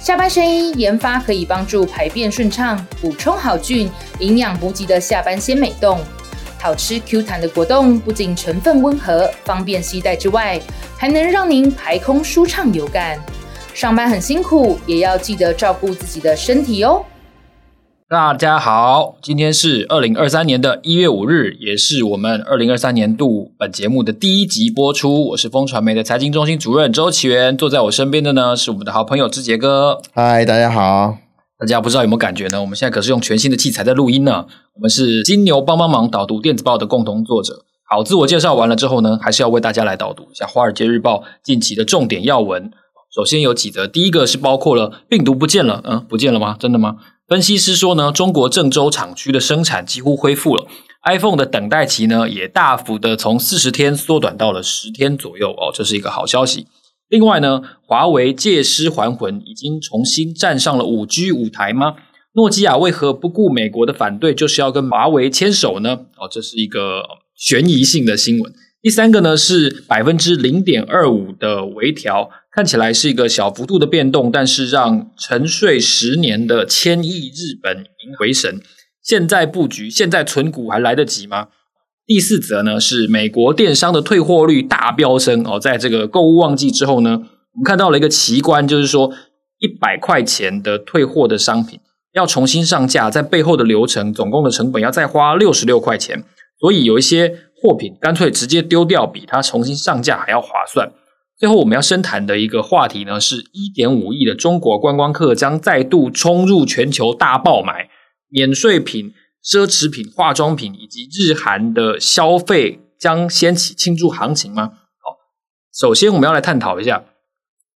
下半身衣研发可以帮助排便顺畅、补充好菌、营养补给的下班鲜美冻。好吃 Q 弹的果冻不仅成分温和、方便携带之外，还能让您排空舒畅有感。上班很辛苦，也要记得照顾自己的身体哦。大家好，今天是二零二三年的一月五日，也是我们二零二三年度本节目的第一集播出。我是风传媒的财经中心主任周启源，坐在我身边的呢是我们的好朋友之杰哥。嗨，大家好！大家不知道有没有感觉呢？我们现在可是用全新的器材在录音呢。我们是金牛帮帮忙导读电子报的共同作者。好，自我介绍完了之后呢，还是要为大家来导读一下《华尔街日报》近期的重点要闻。首先有几则，第一个是包括了病毒不见了，嗯，不见了吗？真的吗？分析师说呢，中国郑州厂区的生产几乎恢复了，iPhone 的等待期呢也大幅的从四十天缩短到了十天左右哦，这是一个好消息。另外呢，华为借尸还魂，已经重新站上了五 G 舞台吗？诺基亚为何不顾美国的反对，就是要跟华为牵手呢？哦，这是一个悬疑性的新闻。第三个呢是百分之零点二五的微调。看起来是一个小幅度的变动，但是让沉睡十年的千亿日本赢回神。现在布局，现在存股还来得及吗？第四则呢是美国电商的退货率大飙升哦，在这个购物旺季之后呢，我们看到了一个奇观，就是说一百块钱的退货的商品要重新上架，在背后的流程总共的成本要再花六十六块钱，所以有一些货品干脆直接丢掉，比它重新上架还要划算。最后我们要深谈的一个话题呢，是一点五亿的中国观光客将再度冲入全球大爆买，免税品、奢侈品、化妆品以及日韩的消费将掀起庆祝行情吗？好，首先我们要来探讨一下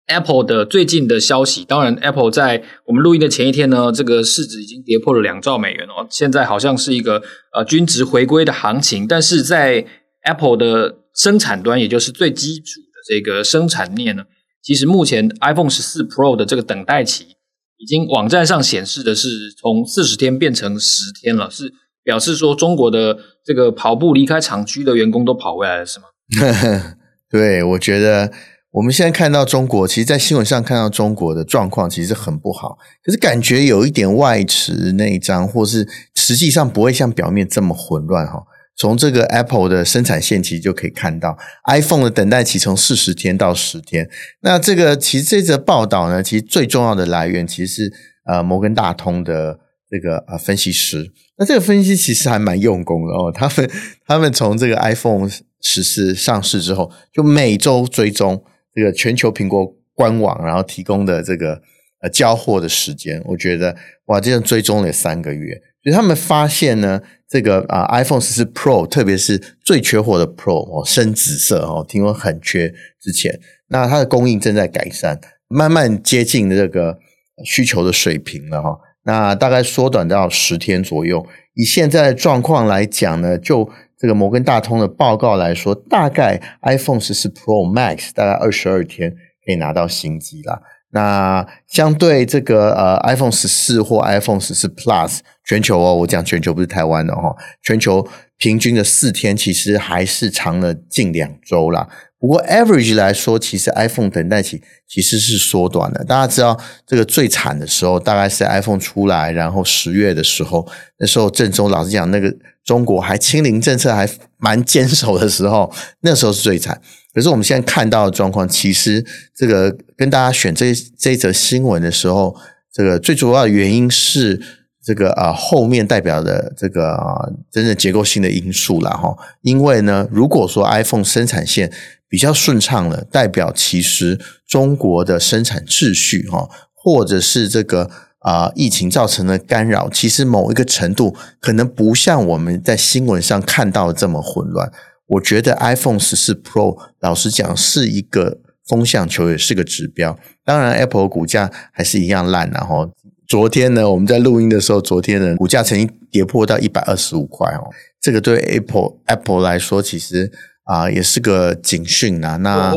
Apple 的最近的消息。当然，Apple 在我们录音的前一天呢，这个市值已经跌破了两兆美元哦，现在好像是一个呃均值回归的行情。但是在 Apple 的生产端，也就是最基础。这个生产链呢，其实目前 iPhone 十四 Pro 的这个等待期，已经网站上显示的是从四十天变成十天了，是表示说中国的这个跑步离开厂区的员工都跑回来了，是吗？对，我觉得我们现在看到中国，其实，在新闻上看到中国的状况其实很不好，可是感觉有一点外持内张，或是实际上不会像表面这么混乱哈。从这个 Apple 的生产线其实就可以看到，iPhone 的等待期从四十天到十天。那这个其实这则报道呢，其实最重要的来源其实是呃摩根大通的这个呃分析师。那这个分析其实还蛮用功的哦，他们他们从这个 iPhone 十四上市之后，就每周追踪这个全球苹果官网，然后提供的这个呃交货的时间，我觉得哇，这样追踪了三个月。所以他们发现呢，这个啊，iPhone 十四 Pro，特别是最缺货的 Pro 哦，深紫色哦，听说很缺。之前那它的供应正在改善，慢慢接近这个需求的水平了哈。那大概缩短到十天左右。以现在的状况来讲呢，就这个摩根大通的报告来说，大概 iPhone 十四 Pro Max 大概二十二天可以拿到新机啦。那相对这个呃 iPhone 十四或 iPhone 十四 Plus 全球哦，我讲全球不是台湾的哦，全球平均的四天其实还是长了近两周啦。不过 average 来说，其实 iPhone 等待期其实是缩短的。大家知道这个最惨的时候，大概是 iPhone 出来，然后十月的时候，那时候郑州老实讲，那个中国还清零政策还蛮坚守的时候，那时候是最惨。可是我们现在看到的状况，其实这个跟大家选这这一则新闻的时候，这个最主要的原因是这个啊后面代表的这个啊真正结构性的因素了哈。因为呢，如果说 iPhone 生产线比较顺畅了，代表其实中国的生产秩序哈，或者是这个啊疫情造成的干扰，其实某一个程度可能不像我们在新闻上看到的这么混乱。我觉得 iPhone 十四 Pro 老实讲是一个风向球，也是个指标。当然，Apple 股价还是一样烂。然后昨天呢，我们在录音的时候，昨天呢股价曾经跌破到一百二十五块哦，这个对 Apple Apple 来说，其实啊、也是个警讯啊。那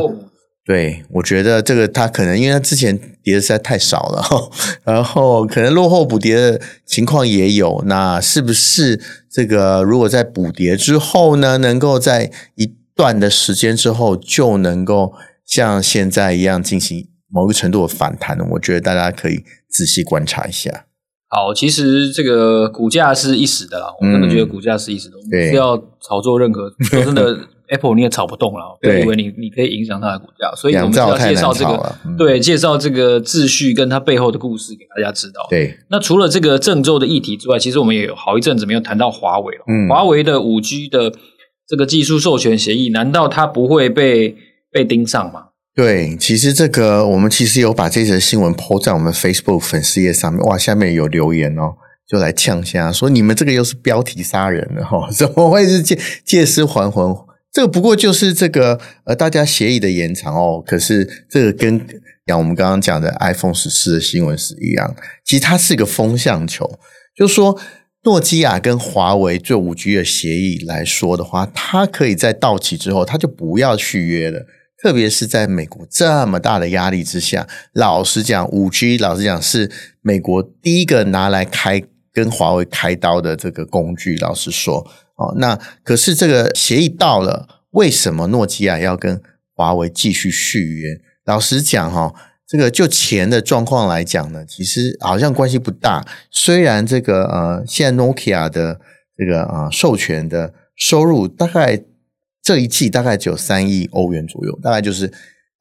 对，我觉得这个它可能因为它之前跌的实在太少了，然后可能落后补跌的情况也有。那是不是这个如果在补跌之后呢，能够在一段的时间之后就能够像现在一样进行某个程度的反弹呢？我觉得大家可以仔细观察一下。好，其实这个股价是一时的啦，我真的觉得股价是一时的，不、嗯、是要炒作任何。说真的，Apple 你也炒不动了，不要以为你你可以影响它的股价。所以我们要介绍这个，嗯、对，介绍这个秩序跟它背后的故事给大家知道。对，那除了这个郑州的议题之外，其实我们也有好一阵子没有谈到华为了。嗯，华为的五 G 的这个技术授权协议，难道它不会被被盯上吗？对，其实这个我们其实有把这则新闻 po 在我们 Facebook 粉丝页上面，哇，下面有留言哦，就来呛下说你们这个又是标题杀人了哈、哦，怎么会是借借尸还魂？这个不过就是这个呃大家协议的延长哦，可是这个跟讲我们刚刚讲的 iPhone 十四的新闻是一样，其实它是一个风向球，就是说诺基亚跟华为做五 G 的协议来说的话，它可以在到期之后，它就不要续约了。特别是在美国这么大的压力之下，老实讲，五 G 老实讲是美国第一个拿来开跟华为开刀的这个工具。老实说，哦，那可是这个协议到了，为什么诺基亚要跟华为继续续约？老实讲，哈，这个就钱的状况来讲呢，其实好像关系不大。虽然这个呃，现在诺基亚的这个啊、呃、授权的收入大概。这一季大概只有三亿欧元左右，大概就是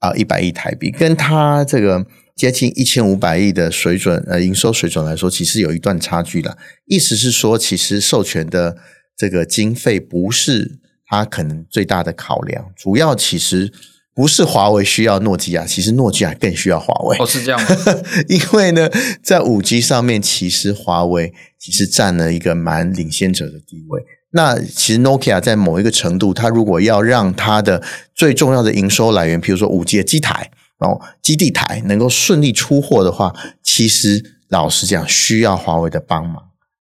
啊一百亿台币，跟它这个接近一千五百亿的水准呃营收水准来说，其实有一段差距了。意思是说，其实授权的这个经费不是他可能最大的考量，主要其实不是华为需要诺基亚，其实诺基亚更需要华为。哦，是这样吗。因为呢，在五 G 上面，其实华为其实占了一个蛮领先者的地位。那其实 Nokia 在某一个程度，它如果要让它的最重要的营收来源，譬如说五 G 的机台，然后基地台能够顺利出货的话，其实老实讲需要华为的帮忙。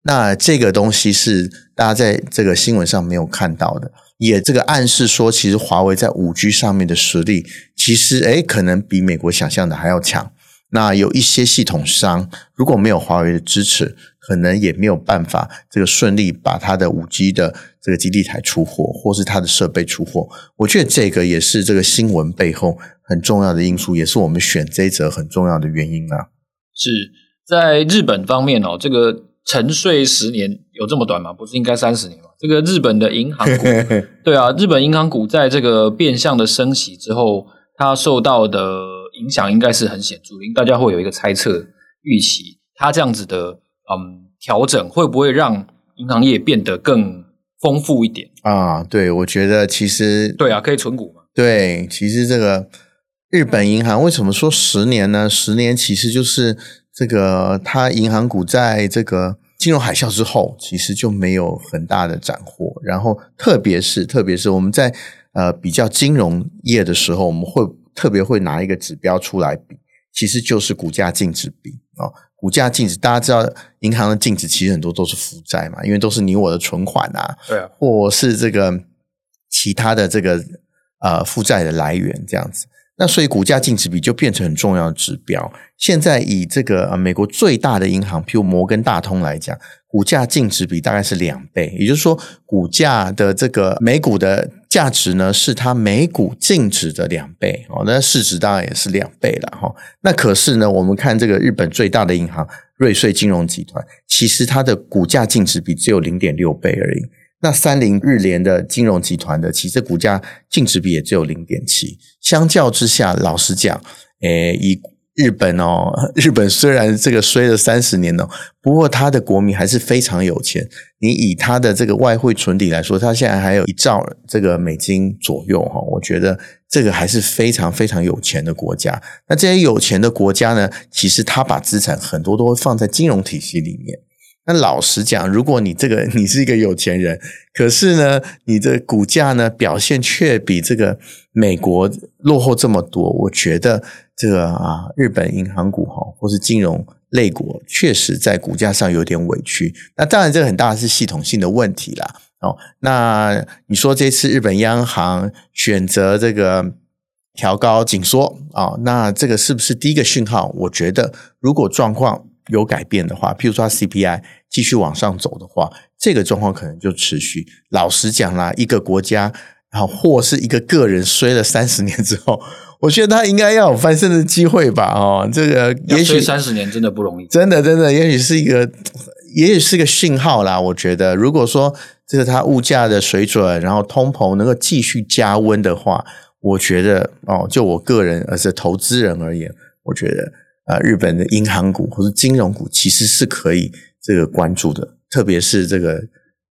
那这个东西是大家在这个新闻上没有看到的，也这个暗示说，其实华为在五 G 上面的实力，其实诶可能比美国想象的还要强。那有一些系统商如果没有华为的支持，可能也没有办法这个顺利把它的五 G 的这个基地台出货，或是它的设备出货。我觉得这个也是这个新闻背后很重要的因素，也是我们选这一则很重要的原因啊。是在日本方面哦，这个沉睡十年有这么短吗？不是应该三十年吗？这个日本的银行股，对啊，日本银行股在这个变相的升息之后，它受到的影响应该是很显著的，大家会有一个猜测预期，它这样子的。嗯，调整会不会让银行业变得更丰富一点啊？对，我觉得其实对啊，可以存股嘛。对，其实这个日本银行为什么说十年呢？十年其实就是这个它银行股在这个金融海啸之后，其实就没有很大的斩获。然后特别是特别是我们在呃比较金融业的时候，我们会特别会拿一个指标出来比，其实就是股价净值比啊。股价净值，大家知道，银行的净值其实很多都是负债嘛，因为都是你我的存款啊，对啊，或是这个其他的这个呃负债的来源这样子。那所以股价净值比就变成很重要的指标。现在以这个呃美国最大的银行，譬如摩根大通来讲，股价净值比大概是两倍，也就是说，股价的这个每股的价值呢，是它每股净值的两倍哦。那市值当然也是两倍了哈。那可是呢，我们看这个日本最大的银行瑞穗金融集团，其实它的股价净值比只有零点六倍而已。那三菱日联的金融集团的，其实股价净值比也只有零点七。相较之下，老实讲，诶，以日本哦，日本虽然这个衰了三十年哦，不过它的国民还是非常有钱。你以它的这个外汇存底来说，它现在还有一兆这个美金左右哈，我觉得这个还是非常非常有钱的国家。那这些有钱的国家呢，其实它把资产很多都会放在金融体系里面。那老实讲，如果你这个你是一个有钱人，可是呢，你的股价呢表现却比这个美国落后这么多，我觉得这个啊，日本银行股哈，或是金融类股确实在股价上有点委屈。那当然，这个很大是系统性的问题啦。哦，那你说这次日本央行选择这个调高紧缩啊，哦，那这个是不是第一个讯号？我觉得，如果状况有改变的话，譬如说 CPI 继续往上走的话，这个状况可能就持续。老实讲啦，一个国家然后或是一个个人衰了三十年之后，我觉得他应该要有翻身的机会吧？哦，这个也许三十年真的不容易，真的真的，也许是一个，也许是个讯号啦。我觉得，如果说这个它物价的水准，然后通膨能够继续加温的话，我觉得哦，就我个人而是投资人而言，我觉得啊、呃，日本的银行股或者金融股其实是可以这个关注的，特别是这个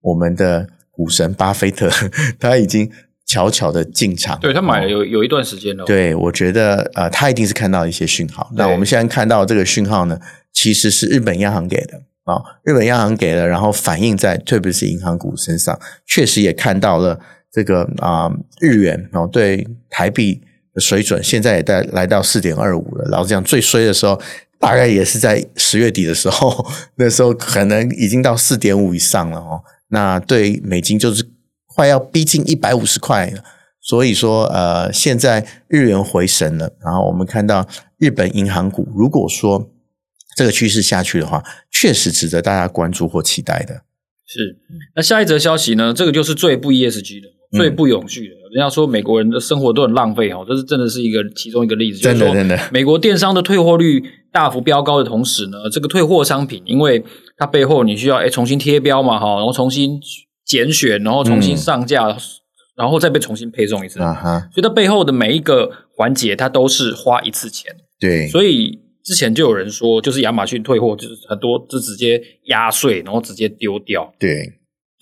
我们的股神巴菲特，他已经悄悄的进场，对他买了有有一段时间了。对，我觉得呃，他一定是看到一些讯号。那我们现在看到这个讯号呢，其实是日本央行给的。啊，日本央行给了，然后反映在特别是银行股身上，确实也看到了这个啊日元哦对台币的水准，现在也在来到四点二五了。老实讲，最衰的时候大概也是在十月底的时候，那时候可能已经到四点五以上了哦。那对美金就是快要逼近一百五十块了。所以说，呃，现在日元回升了，然后我们看到日本银行股，如果说。这个趋势下去的话，确实值得大家关注或期待的。是，那下一则消息呢？这个就是最不 ESG 的、最不永续的。人家说美国人的生活都很浪费哦，这是真的是一个其中一个例子。真的，真的。美国电商的退货率大幅飙高的同时呢，这个退货商品，因为它背后你需要诶重新贴标嘛，哈，然后重新拣选，然后重新上架，嗯、然后再被重新配送一次。啊哈。所以它背后的每一个环节，它都是花一次钱。对。所以。之前就有人说，就是亚马逊退货，就是很多就直接压碎，然后直接丢掉。对，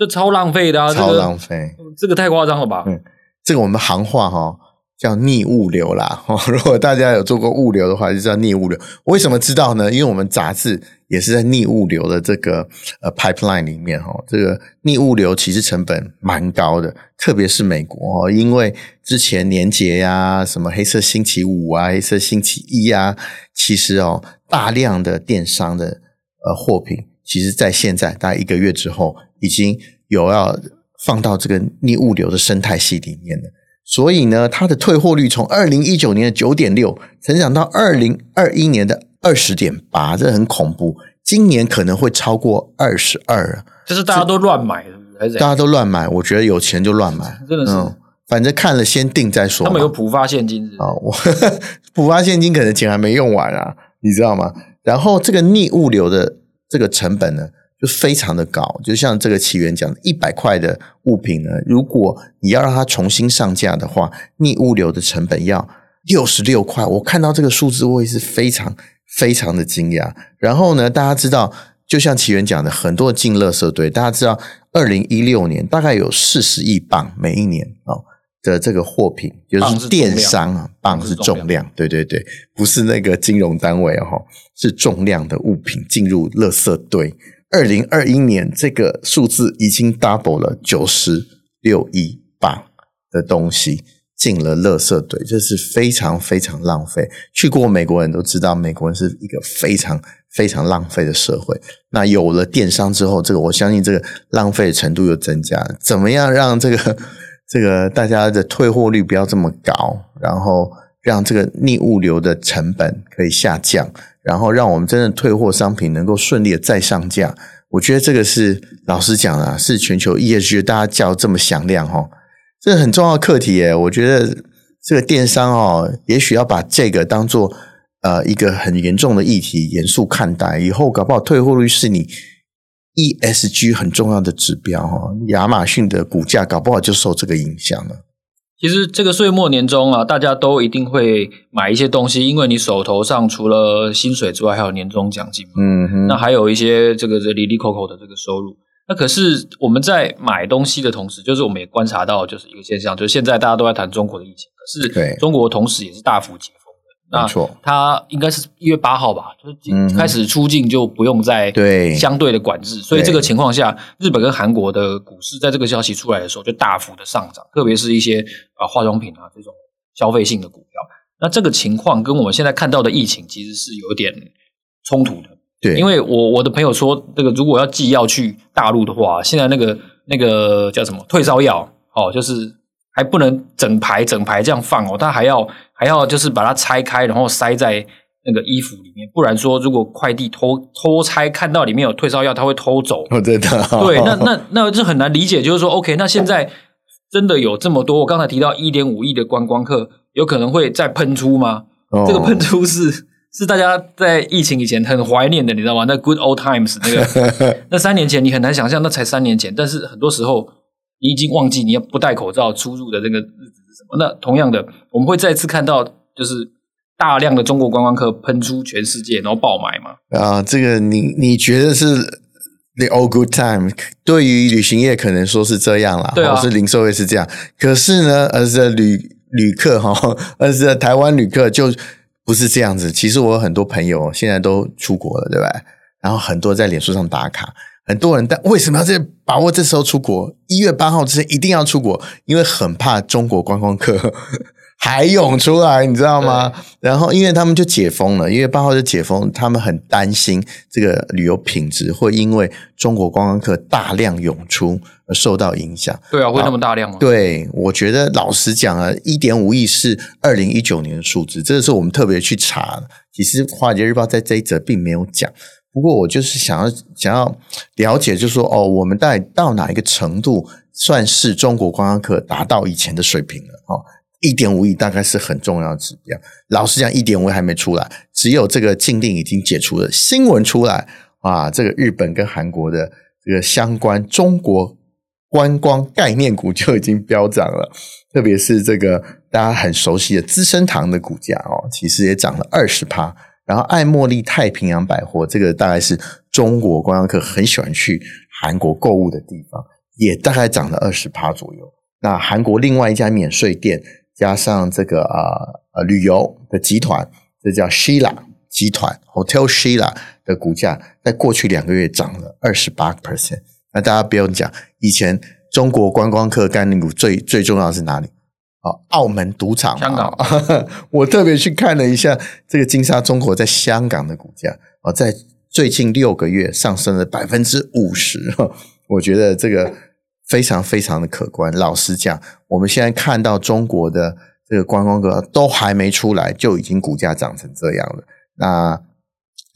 这超浪费的啊！超浪费，这个太夸张了吧？嗯，这个我们行话哈叫逆物流啦。如果大家有做过物流的话，就叫逆物流。我为什么知道呢？因为我们杂志也是在逆物流的这个呃 pipeline 里面哈。这个逆物流其实成本蛮高的，特别是美国哦，因为之前年节呀，什么黑色星期五啊，黑色星期一啊。其实哦，大量的电商的呃货品，其实在现在大概一个月之后，已经有要放到这个逆物流的生态系里面了。所以呢，它的退货率从二零一九年的九点六，成长到二零二一年的二十点八，这很恐怖。今年可能会超过二十二。就是大家都乱买，还是大家都乱买？我觉得有钱就乱买，真的是。嗯反正看了先定再说。他们有普发现金是啊，我 普发现金可能钱还没用完啊，你知道吗？然后这个逆物流的这个成本呢，就非常的高。就像这个起源讲的，一百块的物品呢，如果你要让它重新上架的话，逆物流的成本要六十六块。我看到这个数字，我也是非常非常的惊讶。然后呢，大家知道，就像奇源讲的，很多进垃圾堆，大家知道，二零一六年大概有四十亿磅每一年哦。的这个货品就是电商啊，磅是重量，对对对，不是那个金融单位哦，是重量的物品进入垃圾堆。二零二一年这个数字已经 double 了，九十六亿磅的东西进了垃圾堆，这是非常非常浪费。去过美国人都知道，美国人是一个非常非常浪费的社会。那有了电商之后，这个我相信这个浪费的程度又增加了。怎么样让这个？这个大家的退货率不要这么高，然后让这个逆物流的成本可以下降，然后让我们真正退货商品能够顺利的再上架。我觉得这个是老实讲啊，是全球 ESG 大家叫这么响亮哈，这很重要的课题耶。我觉得这个电商哦，也许要把这个当做呃一个很严重的议题，严肃看待。以后搞不好退货率是你。ESG 很重要的指标哈，亚马逊的股价搞不好就受这个影响了。其实这个岁末年终啊，大家都一定会买一些东西，因为你手头上除了薪水之外，还有年终奖金嘛。嗯哼，那还有一些这个这哩哩扣扣的这个收入。那可是我们在买东西的同时，就是我们也观察到，就是一个现象，就是现在大家都在谈中国的疫情，可是中国同时也是大幅解封。那它应该是一月八号吧，就是开始出境就不用再相对的管制，所以这个情况下，日本跟韩国的股市在这个消息出来的时候就大幅的上涨，特别是一些啊化妆品啊这种消费性的股票。那这个情况跟我们现在看到的疫情其实是有点冲突的，对，因为我我的朋友说，这个如果要寄药去大陆的话，现在那个那个叫什么退烧药哦，就是还不能整排整排这样放哦，他还要还要就是把它拆开，然后塞在那个衣服里面，不然说如果快递偷偷拆看到里面有退烧药，他会偷走。哦，真的，对，那那那就很难理解，就是说，OK，那现在真的有这么多，我刚才提到一点五亿的观光客，有可能会再喷出吗？哦、这个喷出是。是大家在疫情以前很怀念的，你知道吗？那 good old times 那个，那三年前你很难想象，那才三年前。但是很多时候你已经忘记你要不戴口罩出入的那个日子是什么。那同样的，我们会再次看到，就是大量的中国观光客喷出全世界，然后爆买嘛。啊，这个你你觉得是 the old good time？对于旅行业可能说是这样啦，对啊，或是零售业是这样。可是呢，而是旅旅客哈，而是台湾旅客就。不是这样子，其实我有很多朋友现在都出国了，对吧？然后很多在脸书上打卡，很多人，但为什么要这把握这时候出国？一月八号之前一定要出国，因为很怕中国观光客。还涌出来，你知道吗？然后，因为他们就解封了，一月八号就解封，他们很担心这个旅游品质会因为中国观光客大量涌出而受到影响。对啊，会那么大量吗？对，我觉得老实讲啊，一点五亿是二零一九年的数字，这个是我们特别去查。其实《华尔街日报》在这一则并没有讲，不过我就是想要想要了解，就是说哦，我们到底到哪一个程度算是中国观光客达到以前的水平了？哦。一点五亿大概是很重要的指标。老实讲，一点五亿还没出来，只有这个禁令已经解除了，新闻出来啊，这个日本跟韩国的这个相关中国观光概念股就已经飙涨了，特别是这个大家很熟悉的资生堂的股价哦，其实也涨了二十趴。然后爱茉莉太平洋百货，这个大概是中国观光客很喜欢去韩国购物的地方，也大概涨了二十趴左右。那韩国另外一家免税店。加上这个啊呃旅游的集团，这叫 Sheila 集团 Hotel Sheila 的股价，在过去两个月涨了二十八 percent。那大家不用讲，以前中国观光客概念股最最重要的是哪里？哦，澳门赌场，香港。我特别去看了一下这个金沙中国在香港的股价，啊，在最近六个月上升了百分之五十。我觉得这个。非常非常的可观。老实讲，我们现在看到中国的这个观光客都还没出来，就已经股价涨成这样了。那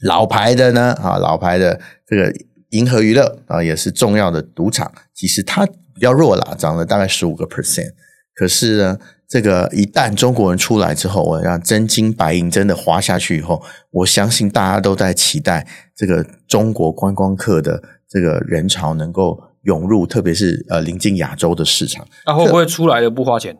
老牌的呢？啊，老牌的这个银河娱乐啊，也是重要的赌场，其实它比较弱啦，涨了大概十五个 percent。可是呢，这个一旦中国人出来之后，我让真金白银真的花下去以后，我相信大家都在期待这个中国观光客的这个人潮能够。涌入，特别是呃临近亚洲的市场，那、啊、会不会出来的不花钱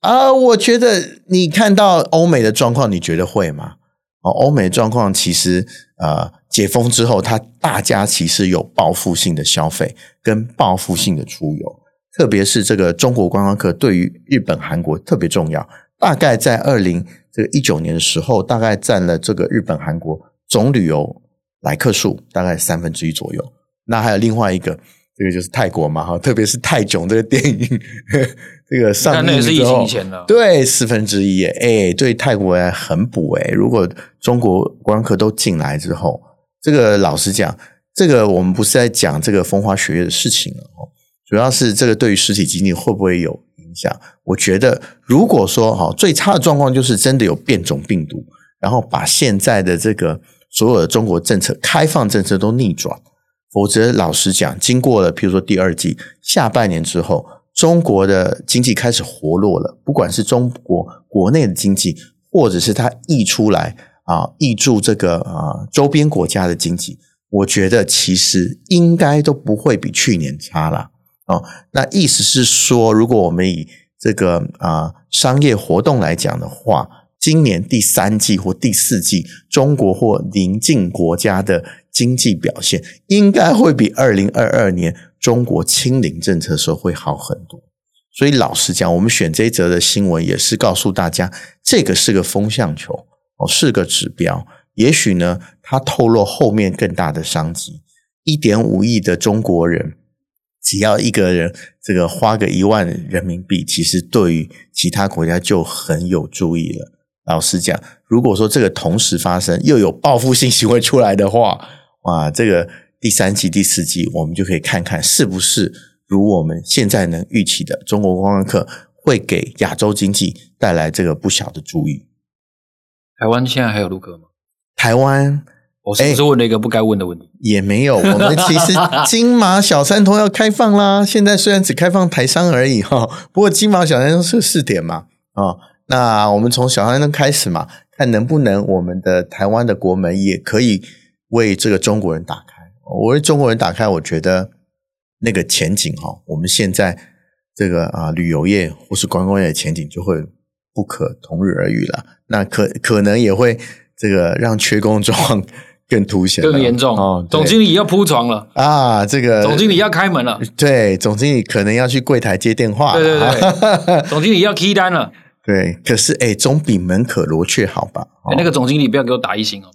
啊？我觉得你看到欧美的状况，你觉得会吗？哦，欧美的状况其实呃解封之后，它大家其实有报复性的消费跟报复性的出游，特别是这个中国观光客对于日本、韩国特别重要。大概在二零这个一九年的时候，大概占了这个日本、韩国总旅游来客数大概三分之一左右。那还有另外一个。这个就是泰国嘛，哈，特别是泰囧这个电影，这个上映之后，对四分之一，哎，对泰国也很补，哎，如果中国观光客都进来之后，这个老实讲，这个我们不是在讲这个风花雪月的事情了，哦，主要是这个对于实体经济会不会有影响？我觉得，如果说哈，最差的状况就是真的有变种病毒，然后把现在的这个所有的中国政策开放政策都逆转。否则，老实讲，经过了譬如说第二季下半年之后，中国的经济开始活络了。不管是中国国内的经济，或者是它溢出来啊，溢注这个啊周边国家的经济，我觉得其实应该都不会比去年差了。哦，那意思是说，如果我们以这个啊商业活动来讲的话，今年第三季或第四季，中国或邻近国家的。经济表现应该会比二零二二年中国清零政策的时候会好很多，所以老实讲，我们选这一则的新闻也是告诉大家，这个是个风向球哦，是个指标。也许呢，它透露后面更大的商机。一点五亿的中国人，只要一个人这个花个一万人民币，其实对于其他国家就很有助益了。老实讲，如果说这个同时发生，又有报复性行为出来的话，哇，这个第三季、第四季，我们就可以看看是不是如我们现在能预期的，中国观光客会给亚洲经济带来这个不小的注意。台湾现在还有陆客吗？台湾，我是不是问了一个不该问的问题？也没有，我们其实金马小三通要开放啦。现在虽然只开放台商而已哈，不过金马小三通是试点嘛，啊，那我们从小三通开始嘛，看能不能我们的台湾的国门也可以为这个中国人打开。我为中国人打开，我觉得那个前景哈，我们现在这个啊旅游业或是观光业的前景就会不可同日而语了。那可可能也会。这个让缺工状况更凸显、更严重哦。总经理要铺床了啊！这个总经理要开门了。对，总经理可能要去柜台接电话。对对对，总经理要 key 单了。对，可是哎，总比门可罗雀好吧？哎，那个总经理不要给我打一星哦。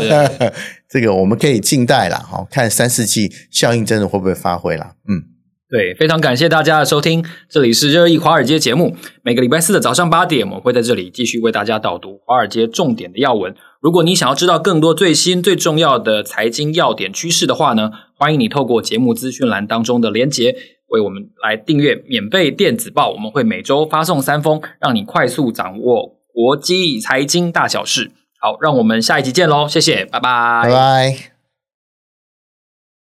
这个我们可以静待啦，好看三四季效应真的会不会发挥啦？嗯。对，非常感谢大家的收听，这里是热议华尔街节目。每个礼拜四的早上八点，我们会在这里继续为大家导读华尔街重点的要闻。如果你想要知道更多最新最重要的财经要点趋势的话呢，欢迎你透过节目资讯栏当中的连结，为我们来订阅免费电子报。我们会每周发送三封，让你快速掌握国际财经大小事。好，让我们下一集见喽！谢谢，拜拜，拜拜。